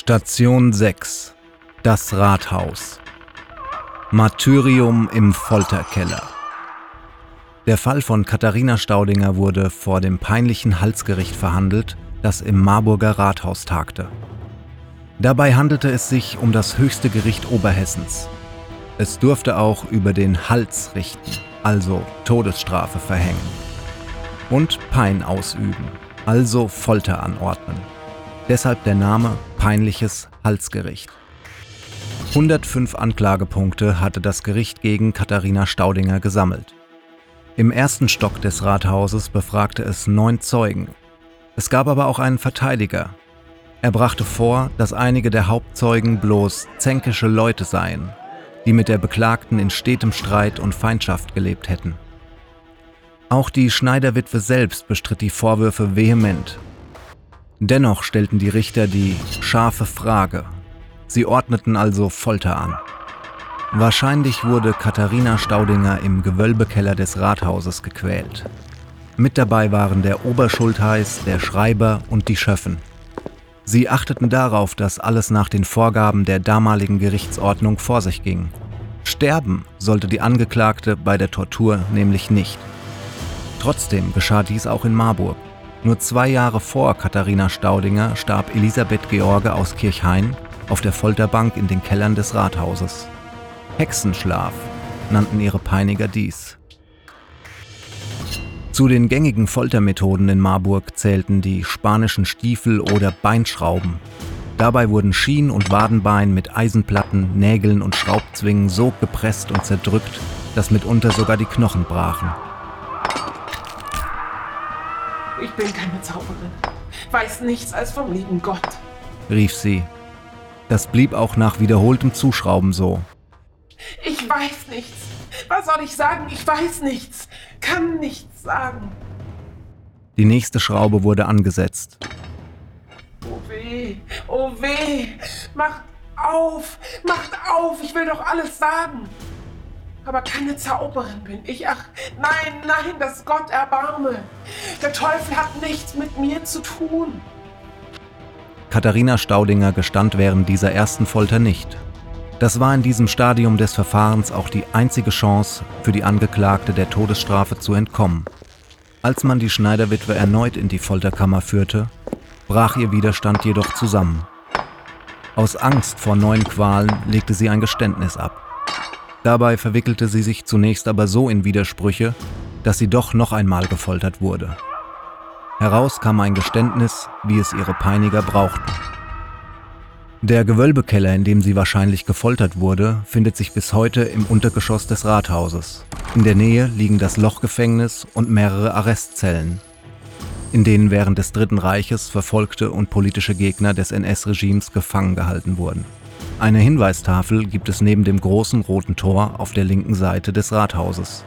Station 6 Das Rathaus Martyrium im Folterkeller Der Fall von Katharina Staudinger wurde vor dem peinlichen Halsgericht verhandelt, das im Marburger Rathaus tagte. Dabei handelte es sich um das höchste Gericht Oberhessens. Es durfte auch über den Hals richten, also Todesstrafe verhängen. Und Pein ausüben, also Folter anordnen. Deshalb der Name Peinliches Halsgericht. 105 Anklagepunkte hatte das Gericht gegen Katharina Staudinger gesammelt. Im ersten Stock des Rathauses befragte es neun Zeugen. Es gab aber auch einen Verteidiger. Er brachte vor, dass einige der Hauptzeugen bloß zänkische Leute seien, die mit der Beklagten in stetem Streit und Feindschaft gelebt hätten. Auch die Schneiderwitwe selbst bestritt die Vorwürfe vehement Dennoch stellten die Richter die scharfe Frage. Sie ordneten also Folter an. Wahrscheinlich wurde Katharina Staudinger im Gewölbekeller des Rathauses gequält. Mit dabei waren der Oberschultheiß, der Schreiber und die Schöffen. Sie achteten darauf, dass alles nach den Vorgaben der damaligen Gerichtsordnung vor sich ging. Sterben sollte die Angeklagte bei der Tortur nämlich nicht. Trotzdem geschah dies auch in Marburg. Nur zwei Jahre vor Katharina Staudinger starb Elisabeth George aus Kirchhain auf der Folterbank in den Kellern des Rathauses. Hexenschlaf nannten ihre Peiniger dies. Zu den gängigen Foltermethoden in Marburg zählten die spanischen Stiefel oder Beinschrauben. Dabei wurden Schien- und Wadenbein mit Eisenplatten, Nägeln und Schraubzwingen so gepresst und zerdrückt, dass mitunter sogar die Knochen brachen. Ich bin keine Zauberin. Weiß nichts als vom lieben Gott. rief sie. Das blieb auch nach wiederholtem Zuschrauben so. Ich weiß nichts. Was soll ich sagen? Ich weiß nichts. Kann nichts sagen. Die nächste Schraube wurde angesetzt. Oh weh, oh weh. Macht auf, macht auf. Ich will doch alles sagen. Aber keine Zauberin bin ich. Ach, nein, nein, dass Gott erbarme. Der Teufel hat nichts mit mir zu tun. Katharina Staudinger gestand während dieser ersten Folter nicht. Das war in diesem Stadium des Verfahrens auch die einzige Chance für die Angeklagte der Todesstrafe zu entkommen. Als man die Schneiderwitwe erneut in die Folterkammer führte, brach ihr Widerstand jedoch zusammen. Aus Angst vor neuen Qualen legte sie ein Geständnis ab. Dabei verwickelte sie sich zunächst aber so in Widersprüche, dass sie doch noch einmal gefoltert wurde. Heraus kam ein Geständnis, wie es ihre Peiniger brauchten. Der Gewölbekeller, in dem sie wahrscheinlich gefoltert wurde, findet sich bis heute im Untergeschoss des Rathauses. In der Nähe liegen das Lochgefängnis und mehrere Arrestzellen, in denen während des Dritten Reiches verfolgte und politische Gegner des NS-Regimes gefangen gehalten wurden. Eine Hinweistafel gibt es neben dem großen roten Tor auf der linken Seite des Rathauses.